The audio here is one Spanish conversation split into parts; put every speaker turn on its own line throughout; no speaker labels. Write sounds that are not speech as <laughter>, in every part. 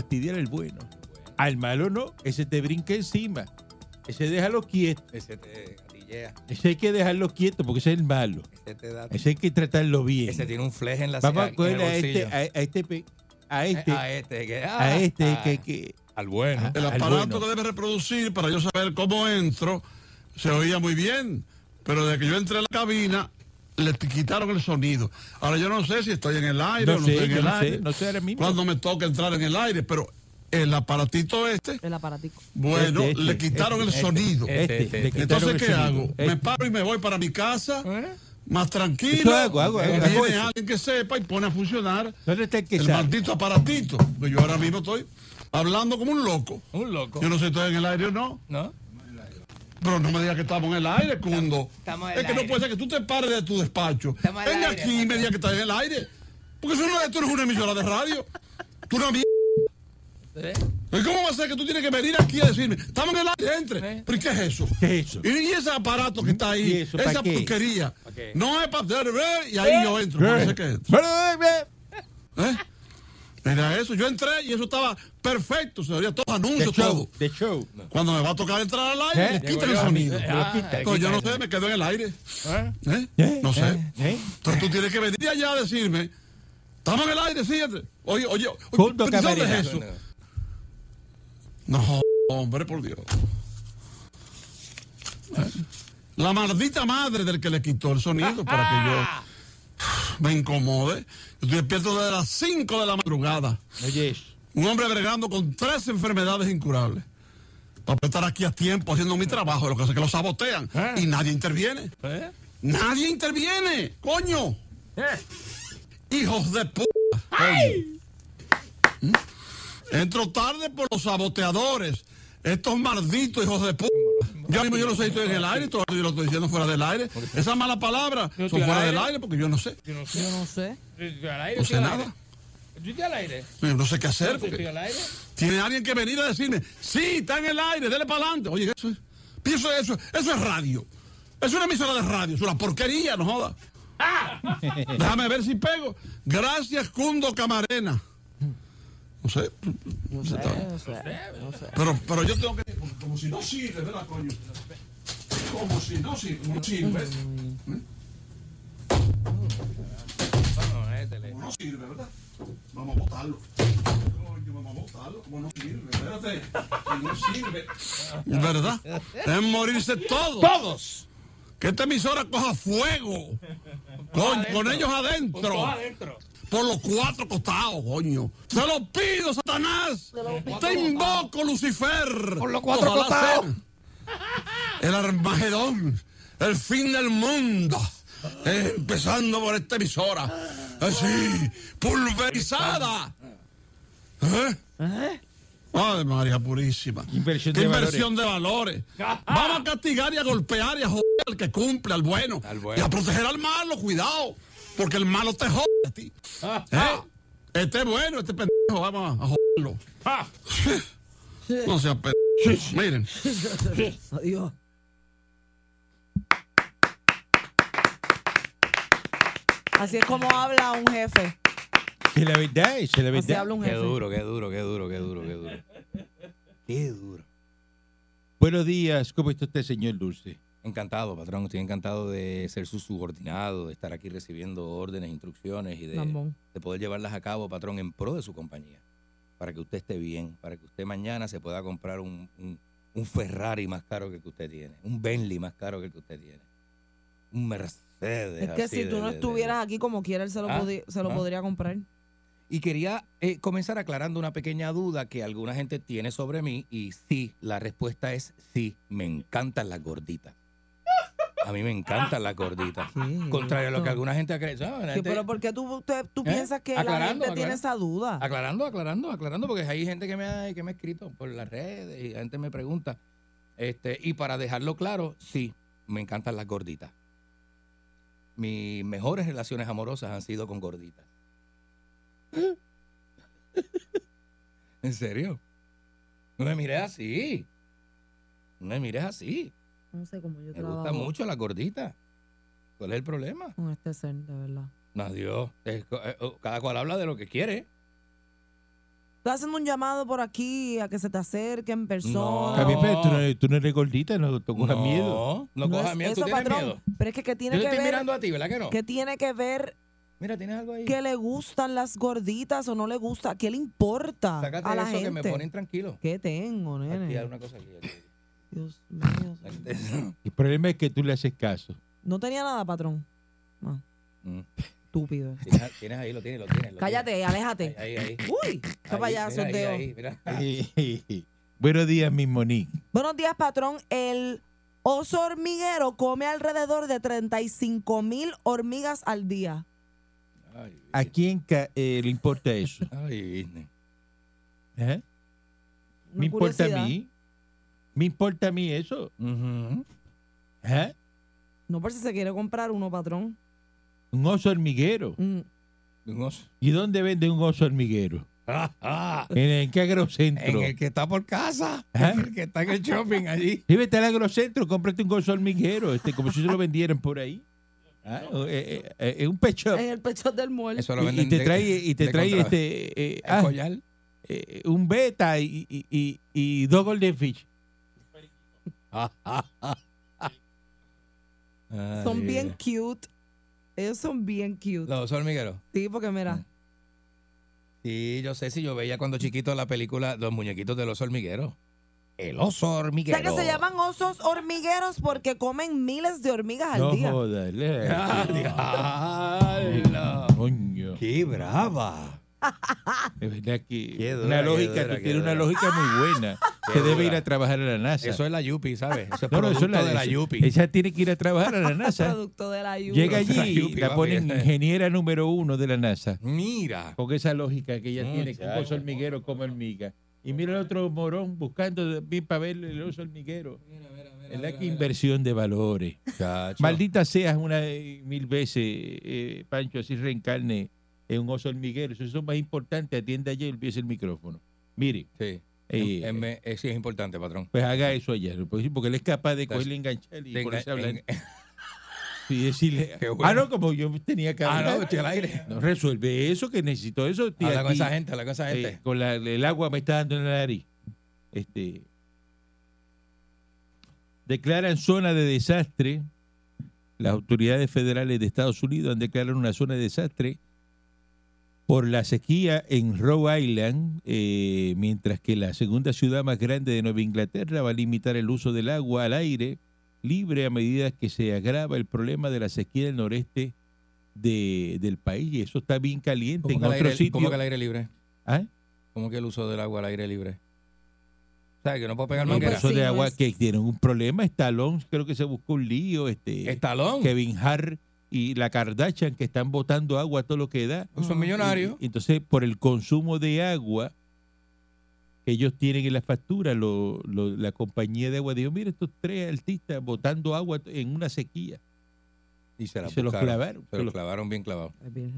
Fastidiar el bueno. Al malo no, ese te brinca encima. Ese déjalo quieto.
Ese te gatillea,
Ese hay que dejarlo quieto porque ese es el malo.
ese te da.
Ese hay que tratarlo bien.
Ese tiene un fleje en la
Vamos a coger a este, a, a este, a este,
a este, que,
a
ah,
este
ah,
que, que
al bueno.
Ajá.
El
Al
aparato
bueno.
que debe reproducir para yo saber cómo entro se oía muy bien, pero desde que yo entré a la cabina le quitaron el sonido. Ahora yo no sé si estoy en el aire o
no
no
sé,
estoy en el
no
aire.
sé, no sé ahora mismo.
Cuando me toca entrar en el aire, pero el aparatito este,
El aparatico.
bueno,
Este, este,
le quitaron el
este,
sonido.
Este,
Este, este.
Entonces, ¿qué
sonido.
hago?
Este.
Me paro y me voy para mi casa,
¿Eh?
más tranquilo.
Hago, hago, hago, hago
Viene
eso.
alguien que sepa y pone a funcionar
¿Dónde está el que
el maldito aparatito. Yo ahora mismo estoy hablando como un loco.
Un loco.
Yo no sé si estoy en el aire o no.
¿No?
Pero no me digas que estamos en el aire, Cundo.
estamos en
es
el
que no puede ser que tú te pares de tu despacho.
Estamos en el
Venga
aire,
aquí y me digas que estás en el aire. Porque eso no es, tú no eres una emisora de radio. Tú mierda.
¿Eh?
¿Y ¿Cómo va a ser que tú tienes que venir aquí a decirme, estamos en el aire, entre?
¿Eh?
¿Pero y qué es eso?
¿Qué es eso?
Y, ese aparato que está
¿Y
ahí,
eso
esa
qué?
porquería,
qué?
no es para ver y ahí yo entro.
eh, eh,
¿Eh? Mira eso, yo entré y eso estaba perfecto, se veía todos anuncios,
show,
todo.
the show.
Cuando me va a tocar entrar al aire,
¿Eh?
le quitan el sonido.
Ah,
Pues yo no sé, me quedo en el aire.
¿Eh?
¿Eh?
¿Eh?
No sé.
¿Eh?
Entonces tú tienes que venir allá a decirme, estamos en el aire, fíjate. Oye, oye, oye
Punto
¿pero ¿dónde es eso? No, hombre, por Dios. La maldita madre del que le quitó el sonido para que yo me incomode. Yo estoy despierto desde las 5 de la madrugada.
Oye.
Un hombre bregando con tres enfermedades incurables. Para estar aquí a tiempo haciendo mi trabajo, lo que hace es que lo sabotean.
¿Eh?
Y nadie interviene.
¿Eh?
Nadie interviene, coño. Hijos de puta. ¿Mm? Entro tarde por los saboteadores. Estos malditos hijos de puta. Yo mismo yo no sé si estoy en el aire, todo yo lo estoy diciendo fuera del aire. Esas malas palabras son fuera
aire.
del aire porque yo no sé.
Yo no
Yo
sé.
no sé.
Yo estoy al aire.
No sé nada.
Yo estoy al aire.
No sé qué hacer.
Yo estoy
Porque
al aire.
tiene alguien que venir a decirme, sí, está en el aire, dele para adelante. Oye, eso es, pienso eso, eso es radio. Es una emisora de radio, es una porquería, no joda. Déjame ver si pego. Gracias, Cundo Camarena. No sé.
No sé, no sé. No sé.
Pero, pero yo tengo que. Como, como si no sirve, ¿verdad, coño? Como si no sirve. No sirve. Como no sirve, ¿verdad? Vamos a botarlo. Coño, vamos a botarlo. Como no sirve. Espérate. Que no sirve. ¿Verdad? Deben morirse todos.
¡Todos!
Que esta emisora coja fuego. Con, con ellos adentro. Por los cuatro costados, coño. Se lo pido, Satanás. Te invoco, Lucifer.
Por los cuatro
Ojalá
costados.
El Armagedón. El fin del mundo. Eh, empezando por esta emisora. Así, pulverizada. ¿Eh? Ay, María Purísima.
Inversión
¿Qué
de
inversión de valores? Vamos a castigar y a golpear y a joder al que cumple, al bueno.
Al bueno.
Y a proteger al malo, cuidado. Porque el malo te jode a ti. ¿Eh? Este es bueno, este pendejo, vamos a joderlo.
Ah.
No sea pendejo. Miren.
Adiós. Así es como habla un jefe.
La verdad, esa es la
Así habla un
Qué
jefe.
duro, qué duro, qué duro, qué duro, qué duro. Qué duro.
Buenos días, ¿cómo está usted, señor Dulce?
Encantado, patrón. Estoy encantado de ser su subordinado, de estar aquí recibiendo órdenes, instrucciones y de, poder llevarlas a cabo, patrón, en pro de su compañía. Para que usted esté bien, para que usted mañana se pueda comprar un, un- un Ferrari más caro que el que usted tiene, un Bentley más caro que el que usted tiene, un Mercedes.
Es que
así
si
de-
tú no
de-
estuvieras aquí como quiera, él se lo,
Ah,
se lo
ah.
podría comprar.
Y quería eh, comenzar aclarando una pequeña duda que alguna gente tiene sobre mí. Y sí, la respuesta es sí, me encantan las gorditas. A mí me encantan las gorditas. Contrario a lo que alguna gente cree. La
¿Qué,
gente-
pero ¿por qué tú, tú
¿Eh?
piensas que la
Aclarando,
gente tiene
aclarando.
esa duda?
Aclarando, aclarando, aclarando, porque hay gente que me ha, que me ha escrito por las redes y la gente me pregunta. Este, y para dejarlo claro, sí, me encantan las gorditas. Mis mejores relaciones amorosas han sido con gorditas. ¿En serio? No me mires así. No me mires así.
No sé cómo yo
Me gusta
trabajo
mucho las gorditas. ¿Cuál es el problema?
con este ser, de verdad.
No, Dios. es co- eh, oh, Cada cual habla de lo que quiere.
Estoy haciendo un llamado por aquí a que se te acerque en persona.
Está bien, pero tú no, eres- tú no eres gordita, no te cojas
no,
miedo.
No, cojas
es
miedo. ¿Tú
eso,
tienes
patrón.
miedo?
Pero es que, que
Yo
tiene
te
que
estoy
ver
mirando a ti, ¿verdad que no?
que tiene que ver
Mira, ¿tienes algo ahí?
que le gustan las gorditas o no le gusta, qué le importa
Sácate
a la
eso
gente.
que me ponen tranquilo.
¿Qué tengo,
Aquí
nene?
hay una cosa aquí. aquí.
Dios mío. <laughs>
El problema es que tú le haces caso.
No tenía nada, patrón. No,
Mm.
estúpido.
¿Tienes, tienes ahí, lo tienes, lo tienes. lo
Cállate,
tienes.
aléjate.
Ahí, ahí. ahí.
Uy, qué payaso. <laughs>
Buenos días, mi Monique.
Buenos días, patrón. El oso hormiguero come alrededor de 35 mil hormigas al día.
Ay,
¿A quién eh, le importa eso?
Ay.
¿Eh?
Una
¿Me importa a mí? ¿Me importa a mí eso? ¿Eh?
No por si se quiere comprar uno, patrón.
Un oso hormiguero.
Mm.
Un oso.
¿Y dónde vende un oso hormiguero?
Ah, <laughs> ah.
¿En, en qué agrocentro?
En el que está por casa.
¿Ah?
En el que está en el shopping allí.
Sí, vete al agrocentro, cómprate un oso hormiguero, este, como si se lo vendieran por ahí. Ah, eh, eh, eh, es un pecho.
En el pecho del muerto.
Eso lo
Y, y
venden
te
de-
trae, y te trae este, eh, ah,
collar.
eh, un beta y, y, y, y dos golden fish.
Son bien cute. Ellos son bien cute.
Los hormigueros.
Sí, porque mira.
Sí, yo sé si yo veía cuando chiquito la película Los muñequitos de los hormigueros. El oso
O
hormiguero.
sea que se llaman osos hormigueros porque comen miles de hormigas al
No
día.
jodas. le-
¡Ah, <laughs> diablo!
Coño.
¡Qué brava!
Es verdad que
dura,
una lógica,
dura,
tú tienes una lógica muy buena.
Qué
Que debe ir a trabajar a la NASA.
Eso es la Yupi, ¿sabes? Eso es
No, no, eso
producto
es la
de la Yupi.
Ella tiene que ir a trabajar a la <laughs> NASA.
Producto de la lluvia.
Llega allí
La
y
Yupi,
la
papi.
ponen ingeniera número uno de la NASA.
Mira.
Con esa lógica que ella tiene, que un oso hormiguero come hormiga. Y mira el otro morón buscando bien para ver el oso hormiguero. Es la que inversión de valores.
Chacho.
Maldita seas una eh, mil veces, eh, Pancho, así reencarne en un oso hormiguero. Eso es más importante. Atiende allá y olvídese el micrófono. Mire,
Sí.
eh,
En- en- eh, sí, es importante, patrón.
pues haga eso allá. Porque él es capaz de cogerle enganchar y ponerse a hablar. y <laughs> decirle, <laughs>
bueno.
ah, no, como yo tenía que
Ah,
hablar.
no, estoy al aire.
No, resuelve eso, que necesito eso. estoy
Habla con esa gente, habla con esa gente.
eh, con la- el agua me está dando en la nariz. Este, declaran zona de desastre. Las autoridades federales de Estados Unidos han declarado una zona de desastre por la sequía en Rhode Island, eh, mientras que la segunda ciudad más grande de Nueva Inglaterra va a limitar el uso del agua al aire libre a medida que se agrava el problema de la sequía del noreste de- del país. Y eso está bien caliente
¿Cómo
en
que, el
otro
aire,
sitio.
cómo que el aire libre?
¿Ah?
¿Cómo que el uso del agua al aire libre? ¿Sabes que no puedo pegar
No,
manguera?
pero de agua que tienen un problema. Stallone creo que se buscó un lío. Este,
Estalón.
Kevin Hart y la Kardashian que están botando agua a todo lo que da.
Pues son millonarios.
Y- y entonces, por el consumo de agua que ellos tienen en la factura, lo- lo- la compañía de agua dijo, mira, estos tres artistas botando agua en una sequía.
Y se, la
Y se los clavaron.
Se
Se
los
los-
clavaron bien clavados.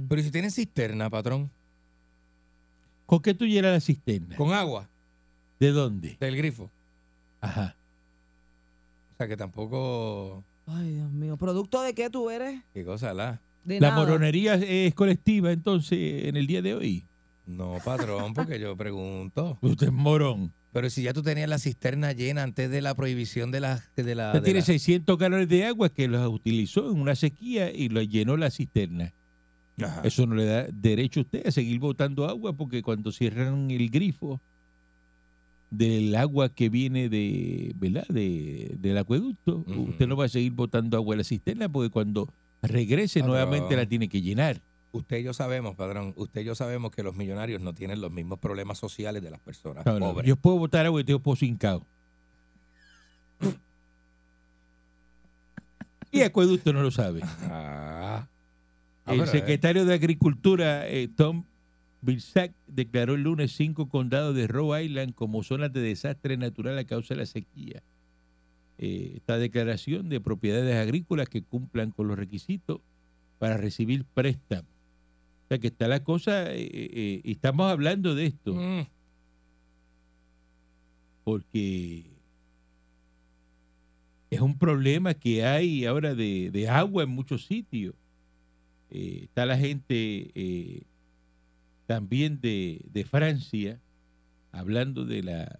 Pero ¿y si tienen cisterna, patrón?
¿Con qué tú llenas la cisterna?
Con agua
¿De dónde?
del grifo.
Ajá.
O sea que tampoco...
Ay, Dios mío. ¿Producto de qué tú eres?
¿Qué cosa la?
De
¿La
nada.
moronería es colectiva entonces en el día de hoy?
No, patrón, porque yo pregunto. <laughs>
Usted es morón.
Pero si ya tú tenías la cisterna llena antes de la prohibición de la... De la,
Usted
de
tiene
la-
600 galones de agua que los utilizó en una sequía y lo llenó la cisterna.
Ajá.
Eso no le da derecho a usted a seguir botando agua porque cuando cierran el grifo del agua que viene de, ¿verdad? De, del acueducto, usted no va a seguir botando agua a la cisterna porque cuando regrese
Patrón.
nuevamente la tiene que llenar.
Usted y yo sabemos, padrón, usted y yo sabemos que los millonarios no tienen los mismos problemas sociales de las personas
No, no,
pobres.
yo puedo botar agua y tengo pozo hincado. Y Acueducto no lo sabe.
Ah. Ah,
El
eh,
secretario de Agricultura, eh, Tom Vilsack, declaró el lunes cinco condados de Rhode Island como zonas de desastre natural a causa de la sequía. Eh, esta declaración de propiedades agrícolas que cumplan con los requisitos para recibir préstamos. O sea que está la cosa, eh, eh, estamos hablando de esto
mm,
porque es un problema que hay ahora de, de agua en muchos sitios. Está la gente también de, de Francia hablando de la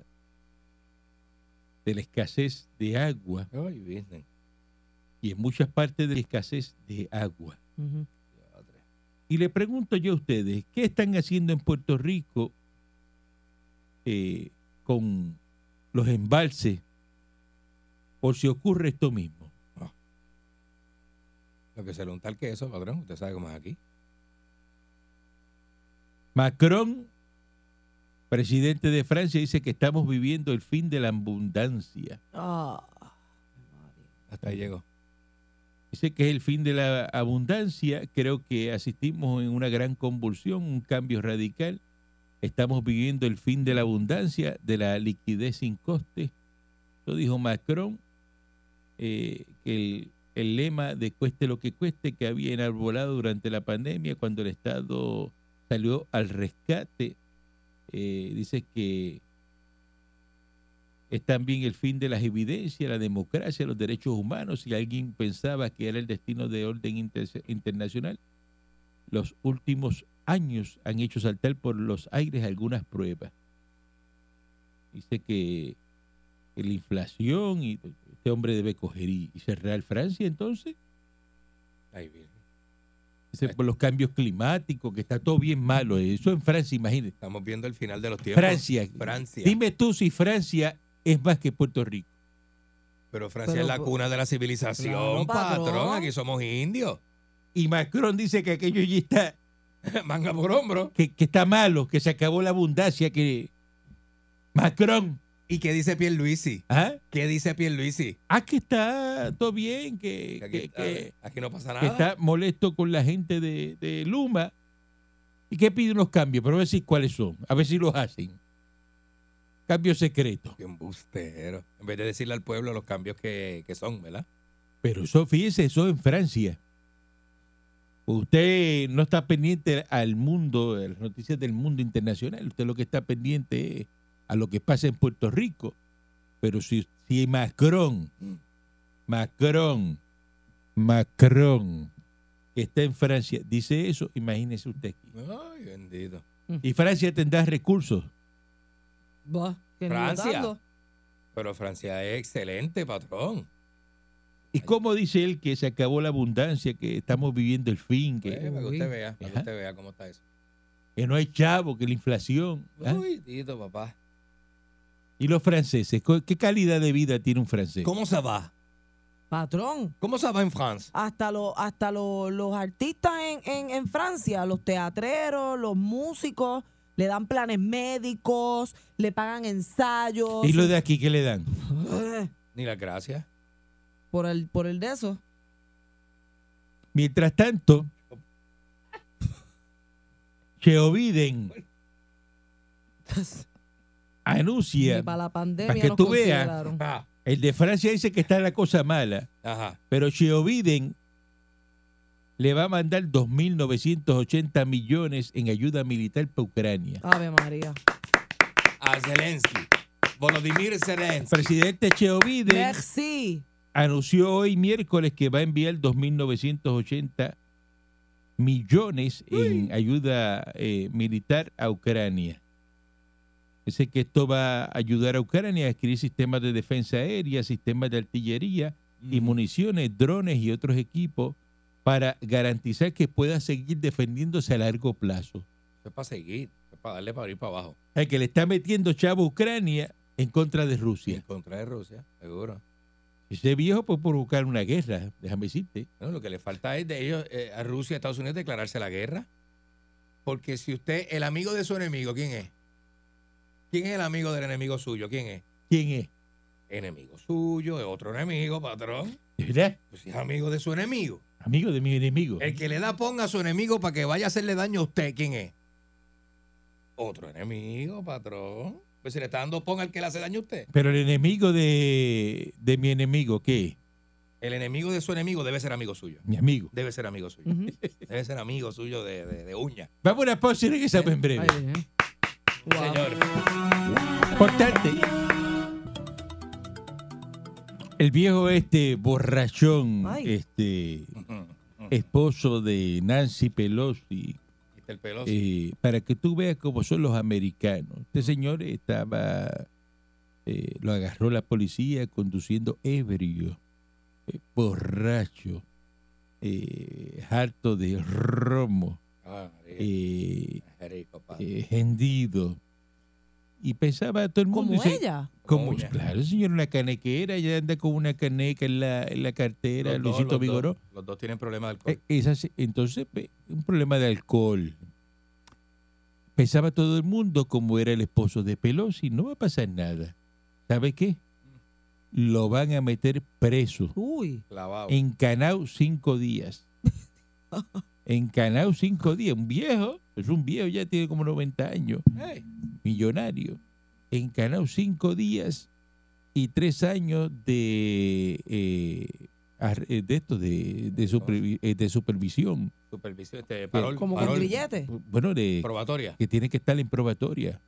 de la escasez de agua
ay,
y en muchas partes de la escasez de agua. Y le pregunto yo a ustedes, ¿qué están haciendo en Puerto Rico eh, con los embalses por si ocurre esto mismo?
Lo que se le unta el queso, patrón. Usted sabe cómo es aquí.
Macron, presidente de Francia, dice que estamos viviendo el fin de la abundancia.
Ah,
Hasta ahí llegó.
Dice que es el fin de la abundancia. Creo que asistimos en una gran convulsión, un cambio radical. Estamos viviendo el fin de la abundancia, de la liquidez sin coste. Eso dijo Macron, eh, que el, el lema de cueste lo que cueste que había enarbolado durante la pandemia cuando el Estado salió al rescate. eh, dice que es también el fin de las evidencias, la democracia, los derechos humanos. Si alguien pensaba que era el destino de orden inter- internacional, los últimos años han hecho saltar por los aires algunas pruebas. Dice que, la inflación y este hombre debe coger y, y cerrar Francia entonces.
Ahí viene.
Dice por los cambios climáticos, que está todo bien malo. Eso en Francia, imagínate.
Estamos viendo el final de los tiempos.
Francia.
Francia.
Dime tú si Francia es más que Puerto Rico.
Pero Francia
Pero,
es la
pues,
cuna de la civilización,
claro,
patrón.
patrón.
Aquí somos indios.
Y Macron dice que aquello ya está, <laughs>
Manga por hombro.
que, que está malo, que se acabó la abundancia, que Macron,
¿Y qué dice Pierluisi?
¿ah?
¿Qué dice Pierluisi?
Ah, que está todo bien, que,
Que aquí,
que- que-
aquí no pasa
que
nada.
está molesto con la gente de, de Luma y que pide unos cambios, pero a ver si cuáles son, a ver si los hacen. Cambios secretos.
Qué embustero. En vez de decirle al pueblo los cambios que, que son, ¿verdad?
Pero eso, fíjese, eso en Francia. Usted no está pendiente al mundo, a las noticias del mundo internacional. Usted lo que está pendiente es a lo que pasa en Puerto Rico. Pero si, si Macron, Macron, Macron, que está en Francia, dice eso, imagínese usted aquí.
Ay, bendito.
Y Francia tendrá recursos.
bah,
Francia. Pero Francia es excelente, patrón.
¿Y cómo dice él que se acabó la abundancia, que estamos viviendo el fin,
Pues,
que,
para que usted vea, para que usted vea cómo está eso.
que no hay chavo, que la inflación? ¿ah?
Uy, Tito, papá.
¿Y los franceses? ¿Co- ¿Qué calidad de vida tiene un francés?
¿Cómo se va?
Patrón.
¿Cómo se va en Francia?
Hasta, los hasta los, los artistas en, en, en Francia, los teatreros, los músicos, le dan planes médicos, le pagan ensayos.
¿Y lo de aquí qué le dan?
Eh,
Ni las gracias.
por el, por el de eso.
Mientras tanto, Joe Biden <laughs> anuncia,
Ni para la pandemia
para que tú veas. el de Francia dice que está la cosa mala,
Ajá.
pero Joe Biden le va a mandar 2.980 millones en ayuda militar para Ucrania.
Ave María.
A Zelensky. Volodymyr Zelensky.
presidente Joe Biden
Merci.
anunció hoy miércoles que va a enviar 2.980 millones en ayuda eh, militar a Ucrania. Dice que esto va a ayudar a Ucrania a adquirir sistemas de defensa aérea, sistemas de artillería y municiones, drones y otros equipos para garantizar que pueda seguir defendiéndose a largo plazo.
Es para seguir. es para darle para ir para abajo.
El que le está metiendo chavo a Ucrania en contra de
Y en
Rusia.
contra de Rusia, seguro.
Ese viejo puede provocar una guerra, déjame decirte.
Bueno, lo que le falta es de ellos, eh, a Rusia y a Estados Unidos, declararse la guerra. Porque si usted, el amigo de su enemigo, ¿quién es? ¿Quién es el amigo del enemigo suyo? ¿Quién es?
¿Quién es?
enemigo suyo, es otro enemigo, patrón.
¿De verdad?
Pues si es amigo de su enemigo.
Amigo de mi enemigo.
El que le da ponga a su enemigo para que vaya a hacerle daño a usted, ¿quién es? Otro enemigo, patrón. Pues si le está dando ponga al que le hace daño a usted.
Pero el enemigo de, de mi enemigo, ¿qué?
El enemigo de su enemigo debe ser amigo suyo.
Mi amigo.
Debe ser amigo suyo. Debe ser amigo suyo de, de, de uña.
Vamos a una pausa y regresamos en breve.
Ay, eh. Wow.
Señor.
Importante. El viejo este borrachón,
Ay.
este esposo de Nancy Pelosi,
el peloso.
eh, para que tú veas cómo son los americanos. Este señor estaba, eh, lo agarró la policía conduciendo ebrio, eh, borracho, eh, harto de romo,
Ah,
eh,
rico,
eh, hendido. Y pensaba todo el mundo.
Como ella.
Como,
ella.
claro, señor, una canequera, ya anda con una caneca en la, en la cartera,
Los dos,
Luisito
los
Vigoró.
dos, los dos tienen problemas de alcohol.
Eh, entonces, un problema de alcohol. Pensaba todo el mundo como era el esposo de Pelosi, no va a pasar nada. ¿Sabe qué? Lo van a meter preso,
Uy.
Clavado.
en Canao cinco días. <laughs> En Canao cinco días, un viejo, es un viejo, ya tiene como 90 años
Ey,
millonario, en Canao cinco días y tres años de eh, eh, de esto de, de, supervi- eh, de supervisión.
supervisión, este, parol,
Como con
parol
grillete.
Bueno, de,
probatoria.
que tiene que estar en probatoria.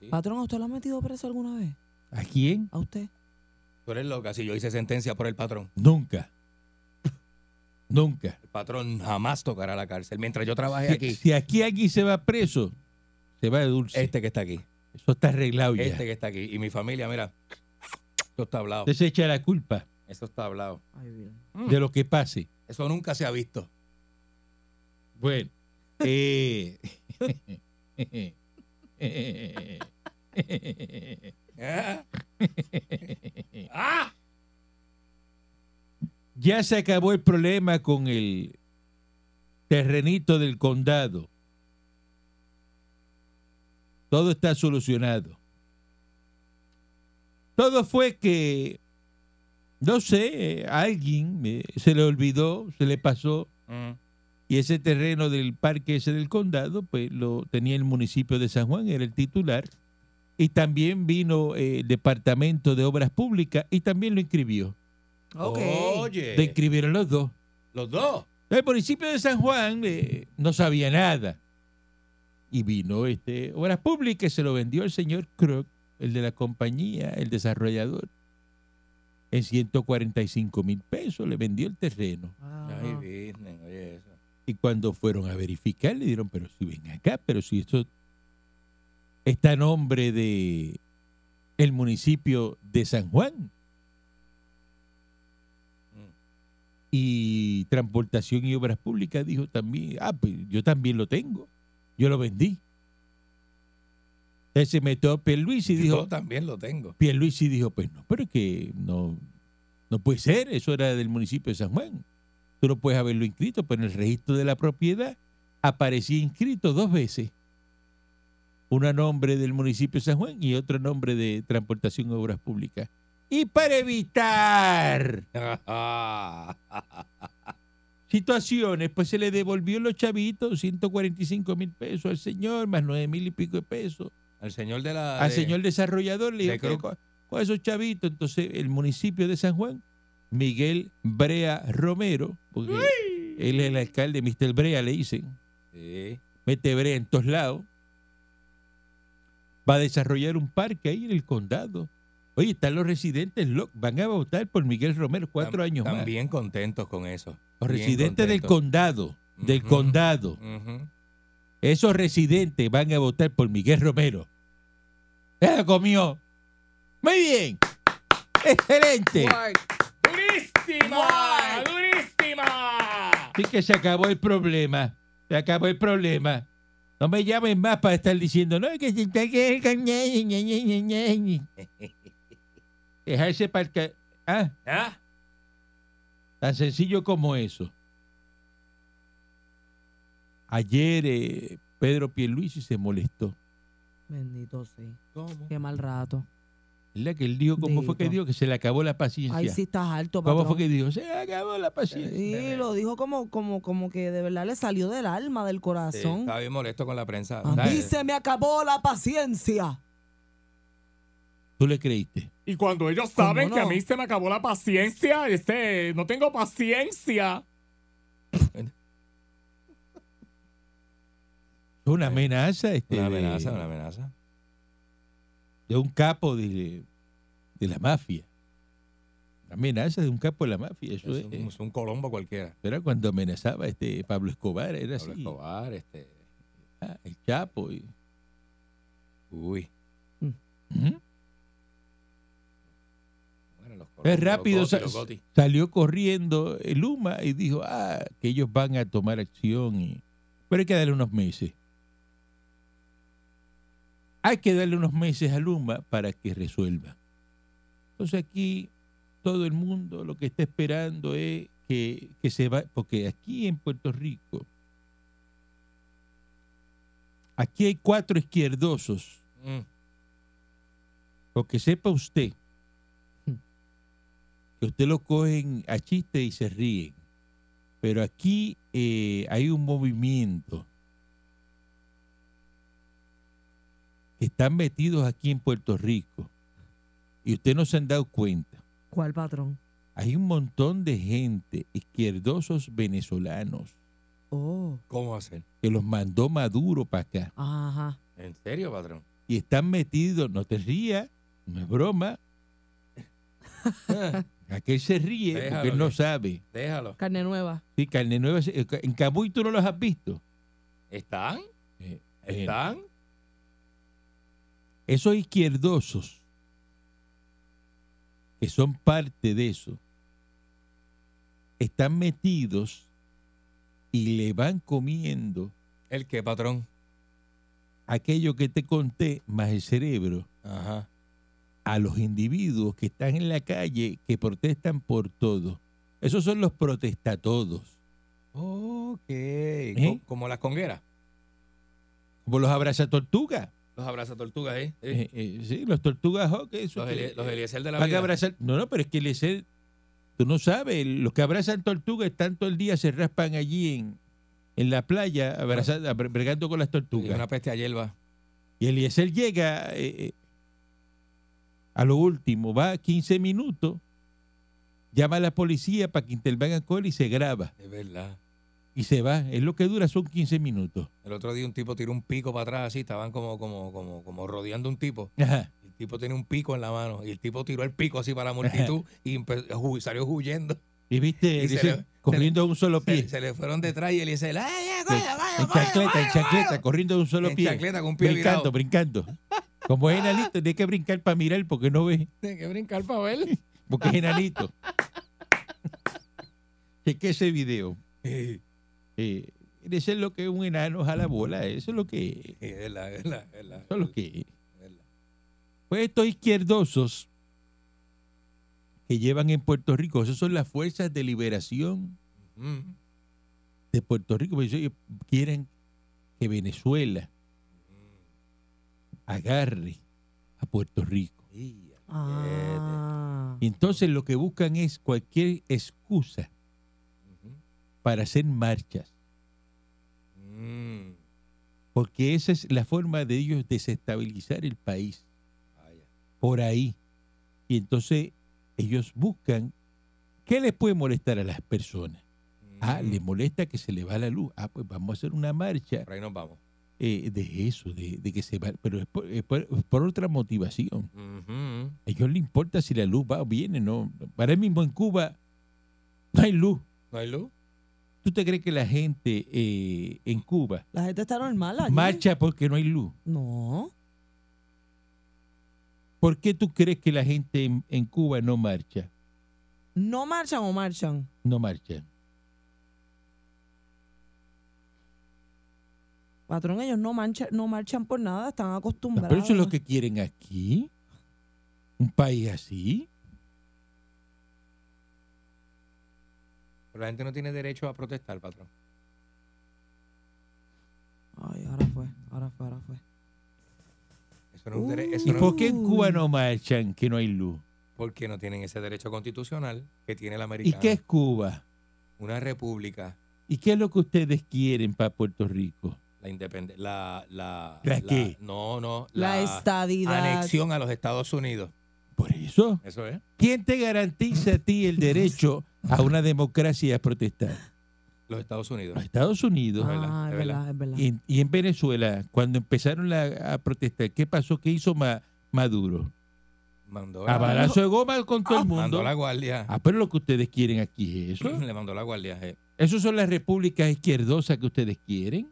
Sí.
Patrón, ¿a usted lo ha metido preso alguna vez?
¿A quién?
¿A usted?
Tú eres loca. Si yo hice sentencia por el patrón,
Nunca. Nunca.
el patrón jamás tocará la cárcel. Mientras yo trabaje
Si,
aquí,
si aquí alguien se va preso, se va de dulce.
este que está aquí,
Eso está arreglado ya.
este que está aquí, y mi familia, mira, esto está hablado.
Usted se echa la culpa
Eso está hablado.
Ay, bien.
de lo que pase.
Eso nunca se ha visto.
Bueno. <laughs> eh, <laughs>
¿Eh? <laughs> ¡Ah!
Ya se acabó el problema con el terrenito del condado. Todo está solucionado. Todo fue que, no sé, a alguien eh, se le olvidó, se le pasó, y ese terreno del parque ese del condado, pues lo tenía el municipio de San Juan, era el titular, y también vino eh, el Departamento de Obras Públicas y también lo inscribió.
Ok.
Oye,
Lo inscribieron los dos.
los dos.
El municipio de San Juan eh, no sabía nada. Y vino este Obras Públicas y se lo vendió el señor Kroc, el de la compañía, el desarrollador. En 145 mil pesos le vendió el terreno.
Ah.
Ay, business, oye eso.
Y cuando fueron a verificar, le dieron, pero si ven acá, pero si esto está a nombre de el municipio de San Juan.
Mm.
Y Transportación y Obras Públicas dijo también, ah, pues yo también lo tengo, yo lo vendí. Entonces se metió Pierluisi y
Yo
dijo,
también lo tengo.
Pierluisi dijo, pues no, pero es que no, no puede ser, eso era del municipio de San Juan. Tú no puedes haberlo inscrito, pero en el registro de la propiedad aparecía inscrito dos veces. Uno a nombre del municipio de San Juan y otro nombre de Transportación y Obras Públicas. Y para evitar <laughs> situaciones, pues se le devolvió los chavitos, 145 mil pesos al señor, más 9 mil y pico de pesos
Al señor de la.
al
de-
señor desarrollador le
de
dijo, con, con esos chavitos, entonces el municipio de San Juan, Miguel Brea Romero, porque él es el alcalde, Mr. Brea le dicen,
Sí.
mete Brea en todos lados, va a desarrollar un parque ahí en el condado. Oye, están los residentes, lo- van a votar por Miguel Romero cuatro
Tam-
años más.
También contentos con eso.
Los
Bien
residentes del condado, del condado, esos residentes van a votar por Miguel Romero. ¡Ya la comió! ¡Muy bien! ¡Excelente!
¡Durísima! ¡Durísima!
Así que se acabó el problema. Se acabó el problema. No me llamen más para estar diciendo, no, que se está que <laughs> Dejarse para el ca- Ah,
¿Ah?
tan sencillo como eso. Ayer eh, Pedro Pierluisi se molestó.
Bendito sí.
¿Cómo?
Qué mal rato.
¿Verdad? Que él dijo, ¿cómo fue que dijo? Que se le acabó la paciencia.
Ahí sí estás alto,
¿Cómo
patrón.
fue que dijo? Se le acabó la paciencia.
Sí, lo dijo como, como, como que de verdad le salió del alma, del
Sí,
corazón.
estaba bien molesto con la prensa.
A mí se me acabó la paciencia.
¿Tú le creíste?
Y cuando ellos
¿Cómo
saben que a mí se me acabó la paciencia, este, no tengo paciencia.
Fue <laughs> una amenaza, este,
Una
de-
amenaza, una amenaza.
de un capo de, de la mafia. Una amenaza de un capo de la mafia. Eso
Es
es,
un, es un Colombo cualquiera.
era cuando amenazaba este Pablo Escobar, era
Pablo
así.
Escobar, este.
Ah, el Chapo. y-
Uy.
Ujú.
Bueno, los Colombos,
Es rápido,
los los
salió corriendo el Luma y dijo, ah, que ellos van a tomar acción. Y... Pero hay que darle unos meses. Hay que darle unos meses a Luma para que resuelva. Entonces aquí todo el mundo lo que está esperando es que, que se va, porque aquí en Puerto Rico, aquí hay cuatro izquierdosos,
Mm.
porque sepa usted que usted lo cogen a chiste y se ríen. Pero aquí eh, hay un movimiento que están metidos aquí en Puerto Rico y usted no se han dado cuenta.
¿Cuál patrón?
Hay un montón de gente, izquierdosos venezolanos,
Oh,
¿Cómo hacer?
que los mandó Maduro para acá
ajá.
¿En serio, patrón?
y están metidos, no te rías, no es broma, <laughs> aquel se ríe porque él no
que-
sabe.
Déjalo.
Carne nueva.
Sí, carne nueva. En Camuy tú no los has visto.
¿Están?
Eh, eh,
¿Están?
esos izquierdosos que son parte de eso están metidos y le van comiendo
¿El qué, patrón?
aquello que te conté más el cerebro
Ajá.
A los individuos que están en la calle que protestan por todo. Esos son los protestatodos,
Ok.
¿Eh?
Co- Como las congueras.
como los abrazatortugas.
Los abraza tortugas, ¿eh? Sí.
Eh, eh, sí, los tortugas eso
los,
que-
los Eliezer de la vida.
abrazar. No, no, pero es que Eliezer, tú no sabes, los que abrazan tortugas están todo el día, se raspan allí en, en la playa, abrazando, abra- bregando con las
Y
tortugas.
una peste a hierba.
Y Eliezer llega eh, eh, a lo último, va 15 minutos, llama a la policía para que intervengan con él y se graba.
Es verdad.
Y se va. Es lo que dura, son 15 minutos.
El otro día un tipo tiró un pico para atrás así, estaban como, como, como, como rodeando un tipo.
Ajá.
El tipo tenía un pico en la mano y el tipo tiró el pico así para la multitud y salió huyendo.
Y viste,
Y le-
corriendo a un solo pie.
Se, se le fueron detrás y él dice, ¡ay, ay,
Sí,
coño,
en chancleta, en chancleta,
coño".
corriendo de un solo
En
pie.
chancleta, con un pie
brincando,
virado.
brincando. Como es enanito, tiene que brincar para mirar porque no ve,
Tiene que brincar para ver. <laughs>
porque es enanito. <laughs> Cheque ese video. Eh, ese es lo que es un enano a la bola, eso es lo que es.
es
Eso es lo que es. Pues estos izquierdosos que llevan en Puerto Rico, esas son las fuerzas de liberación de Puerto Rico, porque ellos quieren que Venezuela agarre a Puerto Rico.
Y,
Ah.
Y entonces lo que buscan es cualquier excusa para hacer marchas,
Mm.
porque esa es la forma de ellos desestabilizar el país,
Vaya.
por ahí. Y entonces ellos buscan, ¿qué les puede molestar a las personas? Ah,
Mm.
les molesta que se le va la luz. Ah, pues vamos a hacer una marcha
Por ahí nos vamos.
Eh, de eso, de, de que se va, pero es por, es por- es por otra motivación. A ellos les importa si la luz va o viene, ¿no? Para el mismo en Cuba no hay luz.
¿No hay luz?
¿Tú te crees que la gente eh, en Cuba
La gente está normal allí.
marcha porque no hay luz?
No.
¿Por qué tú crees que la gente en, en Cuba no marcha?
¿No marchan o marchan?
No marcha.
Patrón, ellos no, mancha- no marchan por nada, están acostumbrados.
pero eso es lo que quieren aquí. Un país así.
Pero la gente no tiene derecho a protestar, patrón.
Ay, ahora fue, ahora fue, ahora fue.
Eso no es un dere- eso
¿Y
no-
por qué en Cuba no marchan que no hay luz?
Porque no tienen ese derecho constitucional que tiene el
¿Y
americano.
qué es Cuba?
Una república,
¿Y qué es lo que ustedes quieren para Puerto Rico?
La independencia, la, la,
¿La qué?
No, no,
La estadidad.
anexión a los Estados Unidos.
Por eso,
Eso es.
¿quién te garantiza a ti el derecho a una democracia y a protestar?
Los Estados Unidos.
Los Estados Unidos.
Ah, es
es
verdad, es verdad.
Y en, y en Venezuela, cuando empezaron la- a protestar, ¿qué pasó? ¿Qué hizo Ma- Maduro?
Mandó
A
la,
balazo de goma con todo el
mandó
mundo.
la guardia.
Ah, pero lo que ustedes quieren aquí es eso. <clears throat>
Le mandó la guardia. eh.
¿Esas son las repúblicas izquierdosas que ustedes quieren?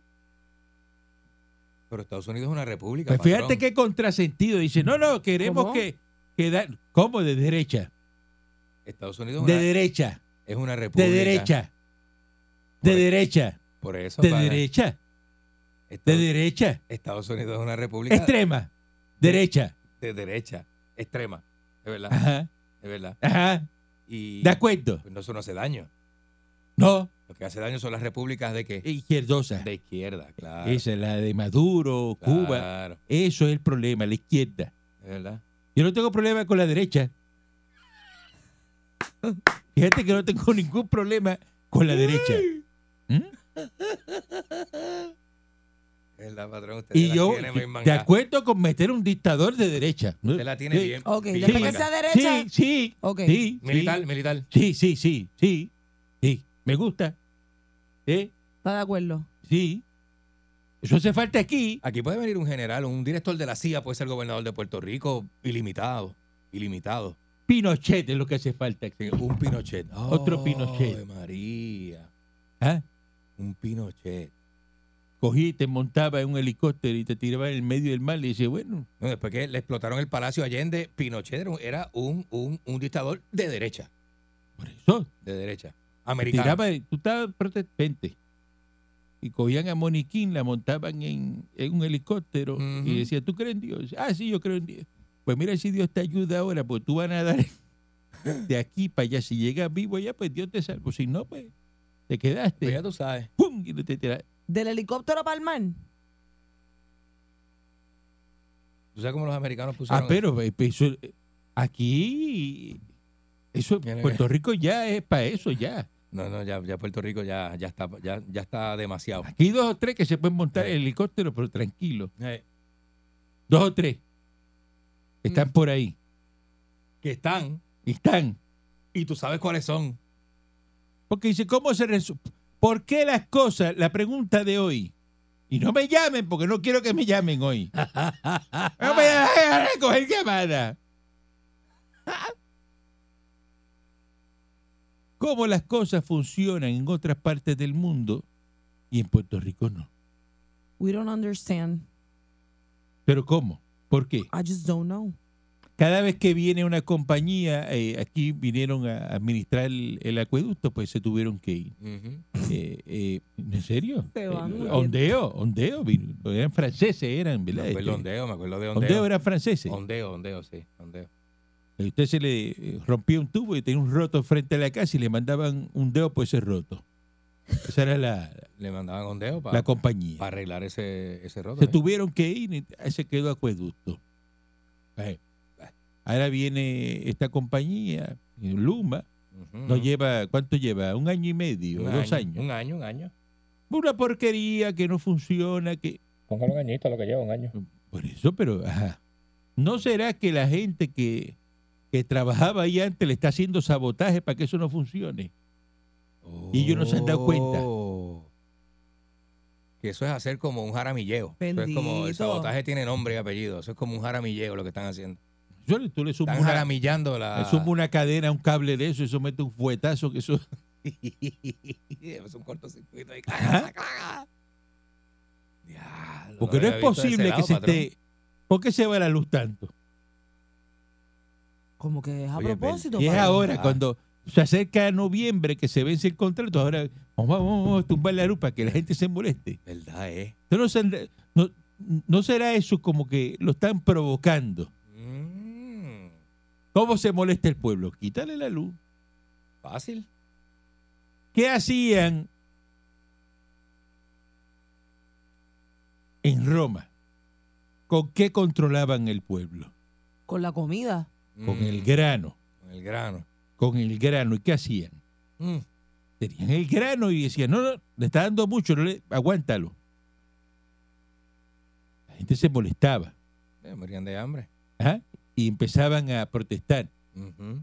Pero Estados Unidos es una república.
Pues fíjate
patrón.
qué contrasentido. Dice, no, no, queremos
¿Cómo?
que, que da- ¿Cómo? De derecha.
Estados Unidos es
De
una,
derecha.
es una república.
De derecha. De
Por-
derecha.
Por eso.
De derecha. De derecha.
Estados Unidos es una república
Extrema. Derecha.
de derecha, extrema. Es verdad.
Ajá.
Es verdad.
Ajá.
Y
¿De acuerdo?
pues no, eso no hace daño.
No.
Lo que hace daño son las repúblicas de qué?
Izquierdosa.
De izquierda, claro.
Esa es la de Maduro, Cuba.
Claro,
Eso es el problema, la izquierda.
es verdad.
Yo no tengo problema con la derecha. Fíjate que no tengo ningún problema con la derecha. ¿Mm?
Es verdad, patrón. Usted
Y
la
yo,
tiene mangada.
acuerdo con meter un dictador de derecha.
Usted la tiene
Sí.
bien.
Ok,
bien
sea derecha.
Sí, sí.
Ok.
Sí,
Militar, militar.
Sí, sí, sí, sí. Sí, me gusta. ¿Eh?
¿Está de acuerdo?
Sí. Eso hace falta aquí.
Aquí puede venir un general, un director de la CIA, puede ser gobernador de Puerto Rico, ilimitado. Ilimitado.
Pinochet es lo que hace falta aquí.
Sí, un Pinochet.
Otro Pinochet.
María.
¿Ah?
Un Pinochet.
Cogí, te montaba en un helicóptero y te tiraba en el medio del mar y dice, bueno,
No, después que le explotaron el Palacio Allende, Pinochet era un, un, un dictador de derecha.
por eso.
De derecha.
Tiraba, tú estabas protestante. Y cogían a Moniquín, la montaban en, en un helicóptero y decían, ¿tú crees en Dios? Ah, sí, yo creo en Dios. Pues mira si Dios te ayuda ahora, pues tú vas a dar de aquí para allá. Si llegas vivo allá, pues Dios te salva. Si no, pues te
Pues ya
quedaste.
tú sabes.
¡Pum! Y te tiras.
¿Del helicóptero para el mar?
¿Tú sabes cómo los americanos pusieron?
Ah, pero eso, aquí, eso, Puerto Rico ya es para eso, ya.
No, no, ya, ya Puerto Rico ya, ya, está, ya, ya está demasiado.
Aquí hay dos o tres que se pueden montar en helicóptero, pero tranquilo.
Eh,
Dos o tres están
Mm.
por ahí.
que están,
Y están.
y tú sabes cuáles son.
Porque dice, ¿cómo se resuelve? ¿Por qué las cosas? La pregunta de hoy. Y no me llamen porque no quiero que me llamen hoy. <laughs> No me dejen recoger llamada. ¿Cómo las cosas funcionan en otras partes del mundo y en Puerto Rico no?
We don't understand.
¿Pero cómo? ¿Por qué?
I just don't know.
Cada vez que viene una compañía, eh, aquí vinieron a administrar el, el acueducto, pues se tuvieron que ir. Eh, eh, ¿En serio? Eh, ondeo, ondeo, vino- eran franceses, eran,
Me
¿verdad?
acuerdo de
Este,
ondeo, me acuerdo de ondeo.
ondeo eran franceses.
Ondeo, ondeo, sí,
usted se le eh, rompía un tubo y tenía un roto frente a la casa y le mandaban un dedo por ese roto. Esa era la,
Le mandaban ondeo
la
para
compañía.
arreglar ese, ese roto.
Se
¿eh?
tuvieron que ir y se quedó acueducto. Eh, Ahora viene esta compañía, Luma,
Ujú,
nos
ujú.
lleva, ¿cuánto lleva? ¿Un año y medio?
Un
¿Dos
año,
años?
Un año, un año.
Una porquería que no funciona, que...
Un añito lo que lleva, un año.
Por eso, pero, ajá. ¿No será que la gente que, que trabajaba ahí antes le está haciendo sabotaje para que eso no funcione? Y ellos no se han dado cuenta.
Oh. Que eso es hacer como un jaramilleo. Eso es como el sabotaje tiene nombre y apellido. Eso es como un jaramilleo lo que están haciendo.
Yo le- tú le sumas
Están
una,
jaramillando la.
le sumas una cadena, un cable de eso, eso mete un fuetazo que eso... <laughs>
es un cortocircuito ahí.
Porque no es posible que
lado,
se
patrón.
esté... ¿Por qué se va la luz tanto?
Como que es a
Oye,
propósito.
Y es ahora,
Ah.
cuando se acerca noviembre que se vence el contrato, ahora vamos, vamos, vamos a tumbar la luz para que la gente se moleste.
¿Verdad, eh?
Entonces, no- no será eso como que lo están provocando.
Mm,
¿Cómo se molesta el pueblo? Quítale la luz.
fácil.
¿Qué hacían en Roma? ¿con qué controlaban el pueblo?
Con la comida.
Con
Mm,
el grano,
Con el grano.
con el grano. ¿Y qué hacían?
Mm.
Tenían el grano y decían, no, no, le está dando mucho, no le, aguántalo. La gente se molestaba
Eh, morían de hambre.
¿ah? y empezaban a protestar.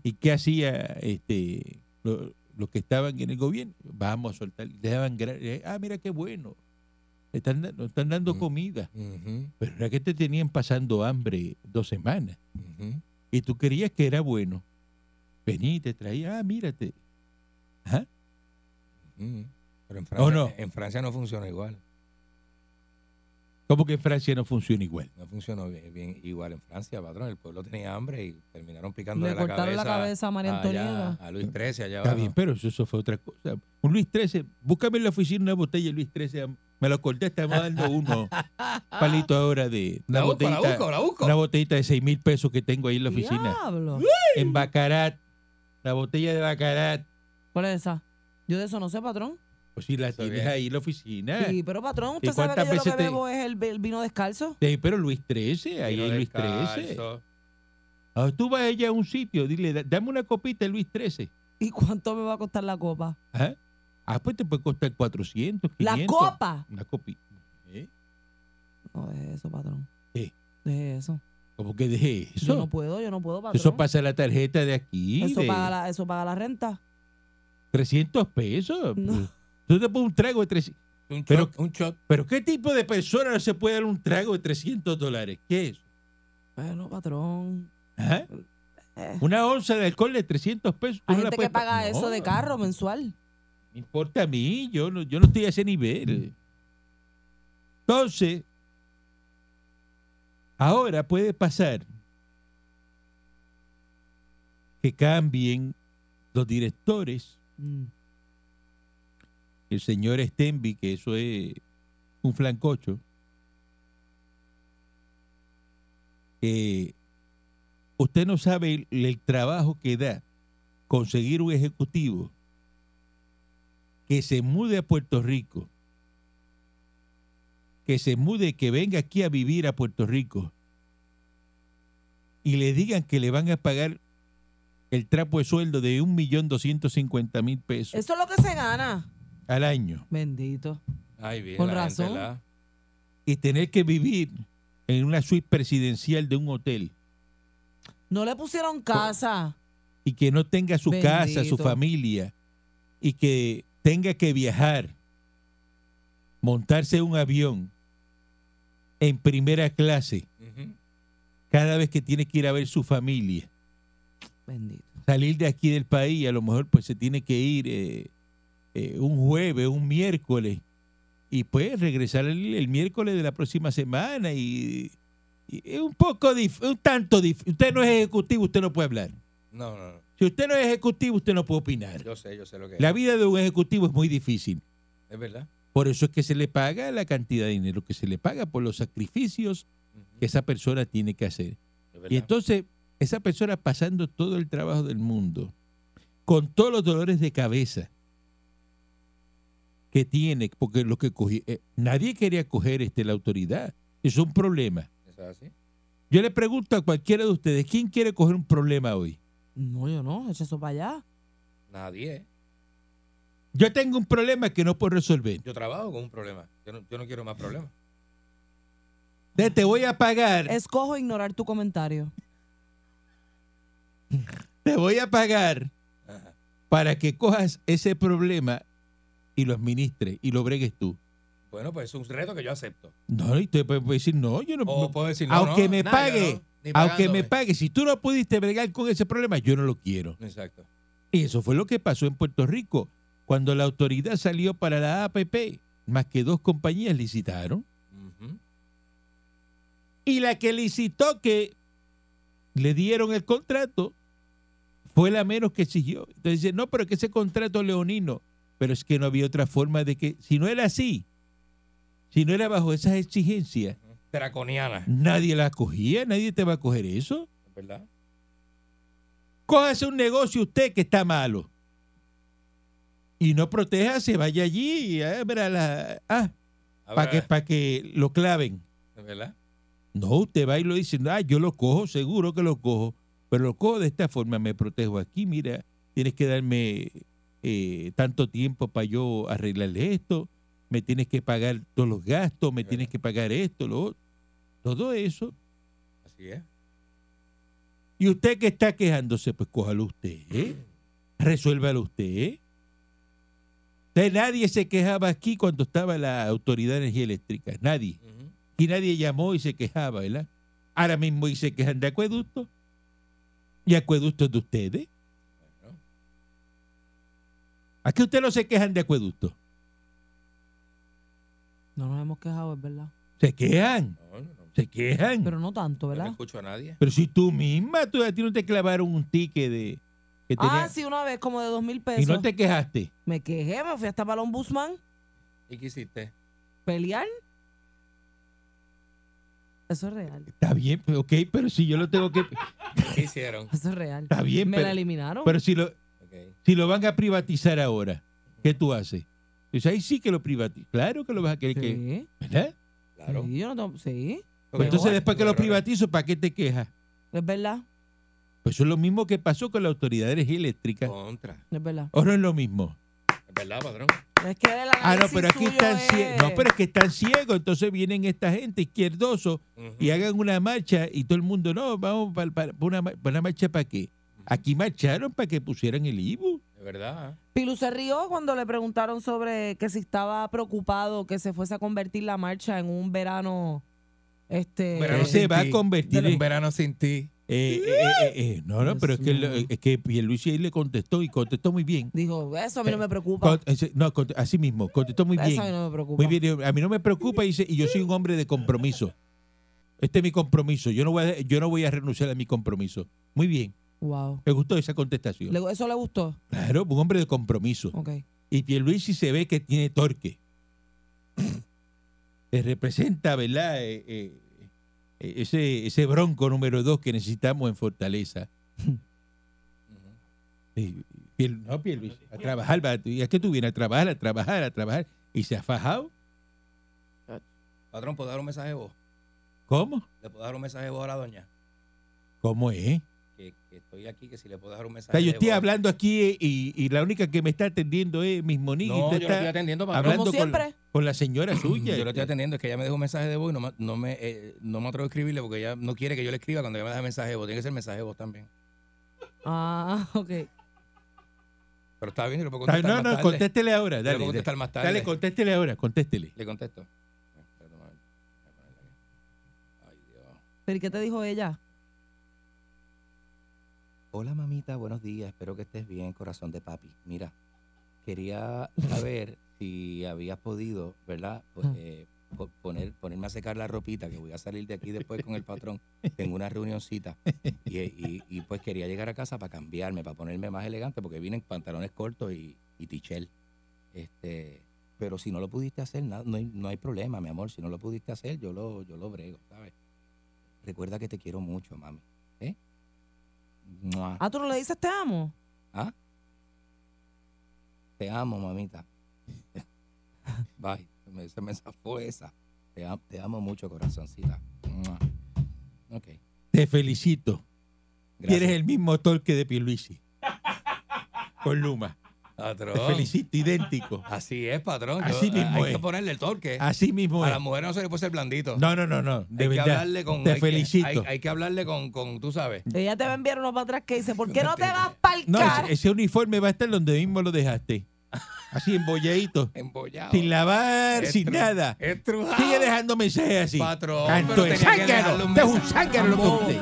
¿Y qué hacía este lo- los que estaban en el gobierno? Vamos a soltar. Le daban ah, mira qué bueno. Le están, nos están dando
Mm.
comida. Pero era que te tenían pasando hambre dos semanas. Y tú querías que era bueno. Venía y te traía, ah, mírate.
Ujú. Pero en
¿O
Francia,
no?
en Francia no funciona igual.
¿Cómo que en Francia no funciona igual?
No funcionó bien, bien igual en Francia, patrón. El pueblo tenía hambre y terminaron picando
Le
la
cortaron
cabeza.
la cabeza a María
allá,
Antonieta.
A Luis XIII allá
Está
abajo.
bien, pero eso, eso fue otra cosa. Un Luis XIII, búscame en la oficina una botella de Luis XIII. Me lo corté, estamos dando uno <laughs> palito ahora de una
La busco, la busco, la busco.
una botellita de 6 mil pesos que tengo ahí en la oficina.
Diablo.
En Bacarat, la botella de Bacarat.
¿Cuál es esa? Yo de eso no sé, patrón.
Pues si la
Eso
tienes
bien.
ahí en la oficina.
Sí, pero patrón,
¿Y
usted sabe que yo lo que
te-
bebo es el, el vino descalzo.
Sí, pero Luis XIII, ahí hay Luis. XIII. Ah, tú vas allá a un sitio, dile, "Da- dame una copita de Luis XIII.
¿Y cuánto me va a costar la copa?
Ajá. Ah, pues te puede costar 400, 500.
¿La copa?
Una copita. ¿Eh?
No, deje eso, patrón.
¿Qué?
Deje eso.
¿Cómo que dejé eso?
Yo no puedo, yo no puedo, patrón.
Eso pasa la tarjeta de aquí.
Eso
de
paga la, eso paga la renta.
300 pesos.
No.
Tú te pones un trago de 300.
Un shot,
Pero-
un shot.
¿Pero qué tipo de persona no se puede dar un trago de 300 dólares? ¿Qué es?
Bueno, patrón.
Ajá.
Eh,
Una onza de alcohol de 300 pesos.
Hay
no la
gente que
pa-
paga eso
No,
de carro mensual.
Me importa a mí. Yo no, yo no estoy a ese nivel. Entonces, ahora puede pasar que cambien los directores
Mm.
el señor Stenby, que eso es un flancocho, usted no sabe el, el trabajo que da conseguir un ejecutivo que se mude a Puerto Rico, que se mude, que venga aquí a vivir a Puerto Rico y le digan que le van a pagar el trapo de sueldo de un millón doscientos cincuenta mil pesos
Eso es lo que se gana.
al año
Bendito.
Ay, bien.
Con
la gente,
razón.
y tener que vivir en una suite presidencial de un hotel
No le pusieron casa.
y que no tenga su casa, su familia y que tenga que viajar, montarse un avión en primera clase cada vez que tiene que ir a ver su familia,
Bendito.
salir de aquí del país, a lo mejor pues se tiene que ir eh, eh, un jueves, un miércoles y pues regresar el, el miércoles de la próxima semana y, y es un poco, dif- un tanto difícil. Usted no es ejecutivo, usted no puede hablar.
No, no, no.
Si usted no es ejecutivo, used no puede opinar.
Yo sé, yo sé lo que
La
es.
vida de un ejecutivo es muy difícil.
Es verdad.
Por eso es que se le paga la cantidad de dinero que se le paga por los sacrificios que esa persona tiene que hacer.
Es verdad.
Y entonces, esa persona pasando todo el trabajo del mundo, con todos los dolores de cabeza que tiene, porque lo que cogí, eh, nadie quería coger este, la autoridad. Es un problema.
¿Eso es así?
Yo le pregunto a cualquiera de ustedes, ¿quién quiere coger un problema hoy?
No, yo no. Echa eso para allá.
Nadie.
Yo tengo un problema que no puedo resolver.
Yo trabajo con un problema. Yo no, yo no quiero más problemas.
Te te voy a pagar,
Escojo ignorar tu comentario.
te voy a pagar
Ajá.
para que cojas ese problema y lo administres y lo bregues tú.
Bueno, pues es un reto que yo acepto.
No, y te puedes decir, no, yo no.
O puedo decir, no,
aunque
no,
me
nada,
pague,
no,
aunque me pague, si tú no pudiste bregar con ese problema, yo no lo quiero.
Exacto.
Y eso fue lo que pasó en Puerto Rico. Cuando la autoridad salió para la APP, más que dos compañías licitaron. Y la que licitó que le dieron el contrato fue la menos que exigió. Entonces dice, no, pero es que ese contrato leonino, pero es que no había otra forma de que, si no era así, si no era bajo esas exigencias,
Draconiana.
nadie la cogía, nadie te va a coger eso.
¿Es verdad?
Cójase un negocio usted que está malo. Y no proteja, se vaya allí y abra la... Ah, para que, pa' que lo claven.
¿Es verdad?
No, usted va y lo dice, ah, yo lo cojo, seguro que lo cojo, pero lo cojo de esta forma, me protejo aquí, mira, tienes que darme eh, tanto tiempo para yo arreglarle esto, me tienes que pagar todos los gastos, me tienes que pagar esto, lo otro, todo eso.
Así es.
Y usted que está quejándose, pues cójalo usted, ¿eh? resuélvalo usted. ¿eh? Usted, nadie se quejaba aquí cuando estaba la Autoridad de Energía Eléctrica, nadie.
Ujú.
Y nadie llamó y se quejaba, ¿verdad? Ahora mismo y se quejan de acueductos. Y acueductos de ustedes.
Bueno,
¿A qué ustedes no se quejan de acueductos?
No nos hemos quejado, es verdad.
Se quejan. Se quejan.
Pero no tanto,
Yo no
¿verdad?
escucho a nadie.
Pero si tú misma, tú, a ti no te clavaron un ticket de... Que tenía-
Ah, sí, una vez, como de dos mil
y
pesos.
no te quejaste.
Me quejé, me fui hasta para el ombudsman.
¿Y qué hiciste?
¿Pelear? Eso es real.
Está bien, ok, pero si yo lo tengo que... <laughs>
¿Qué hicieron?
Eso es real.
Está bien,
Me la eliminaron.
pero si, lo, si lo van a privatizar ahora, ¿qué tú haces? Pues ahí sí que lo privatizas. Claro que lo vas a querer que...
sí,
¿Verdad?
Claro.
sí, yo no tengo- sí,
Pues entonces después que lo privatizo, ¿para qué te quejas?
es verdad,
Pues eso es lo mismo que pasó con la Autoridad de Energía Eléctrica.
Contra.
es verdad.
¿O no es lo mismo?
Es verdad, patrón.
Es que el
Ah, no, pero aquí están
es-
ciegos. No, pero es que están ciegos. Entonces vienen esta gente izquierdoso y hagan una marcha y todo el mundo, no, vamos para, para una, ma- para una marcha para qué. Aquí marcharon para que pusieran el IBU.
Es verdad.
Pilu se rió cuando le preguntaron sobre que si estaba preocupado que se fuese a convertir la marcha en un verano este
Verano
se va
ti.
a convertir
Un
en...
verano sin ti.
eh, eh, eh, eh, no, no,
Dios
pero es que, lo- es que Pierluisi ahí le contestó y contestó muy bien.
dijo, eso a mí no me preocupa.
Con- ese- no, así mismo, contestó muy
eso a mí
bien.
no me preocupa.
Muy bien, a mí no me preocupa dice, y yo soy un hombre de compromiso. Este es mi compromiso. Yo no voy a, yo no voy a renunciar a mi compromiso. Muy bien.
Wow.
Me gustó esa contestación.
Le- ¿Eso le gustó?
Claro, un hombre de compromiso.
Ok.
Y Pierluisi se ve que tiene torque. Que representa, ¿verdad? Eh, eh, eh, ese, ese bronco número dos que necesitamos en Fortaleza. Eh, Pier- no, Pierluisi, a trabajar. va, ¿Y a qué tú vienes? A trabajar, a trabajar, a trabajar. ¿Y se ha fajado?
Patrón, ¿puedo dar un mensaje voz?
¿Cómo?
¿Le puedo dar un mensaje voz a la doña?
¿Cómo es?
Que, que estoy aquí, que si le puedo dar un
O
mensaje
sea, yo estoy
voz.
hablando aquí y, y la única que me está atendiendo es mis monitos.
No, yo lo estoy atendiendo, patrón.
hablando
Como siempre.
con la señora suya.
Yo lo estoy atendiendo, es que ella me dejó un mensaje de voz y no me, no me, eh, no me atrevo a escribirle porque ella no quiere que yo le escriba cuando ella me deja mensaje de voz. Tiene que ser mensaje de voz también.
Ah, <laughs> ok.
Pero está bien, yo le puedo contestar
No,
más
no,
tarde.
contéstele ahora. Dale,
puedo
dale,
contestar más tarde.
dale, contéstele ahora, contéstele.
Le contesto. Espérate un momento. Voy a ponerle aquí. Ay, Dios.
¿Pero qué te dijo ella?
Hola mamita, buenos días. Espero que estés bien, corazón de papi. Mira, quería <laughs> saber si habías podido, ¿verdad? Pues, eh, po- poner, ponerme a secar la ropita, que voy a salir de aquí después con el patrón. Tengo una reunioncita. Y, y- y, pues quería llegar a casa para cambiarme, para ponerme más elegante, porque vine en pantalones cortos y, y tichel. Este, pero si no lo pudiste hacer, nada, no, hay, no hay problema, mi amor. Si no lo pudiste hacer, yo lo, yo lo brego, ¿sabes? Recuerda que te quiero mucho, mami. Mua.
Ah, ¿tú no le dices te amo?
¿Ah? Te amo, mamita. <laughs> Bye. Se me, se me zafó esa. Te, am- te amo mucho, corazoncita. Mua. Ok.
Te felicito.
Gracias.
Tienes el mismo torque de Pierluisi. <laughs> Con Luma.
Patrón.
Te felicito, idéntico.
Así es, patrón. Yo-
Así mismo
hay
es.
que ponerle el torque.
Así mismo
A
es.
las mujeres no se le puede ser blandito.
No, no, no, no. De
hay que hablarle con.
Te
hay que-
felicito.
hay, hay que hablarle con, con, tú sabes.
Ella te va a enviar uno para atrás que dice, ¿por qué no te vas
No,
carro?
ese, ese uniforme va a estar donde mismo lo dejaste. Así embolladito.
Embollado.
Sin lavar, sin nada.
Estrujado.
Sigue dejando mensajes así.
Patrón,
Canto
pero tenía que
zángano.
un
Usted es un zángano lo que usted.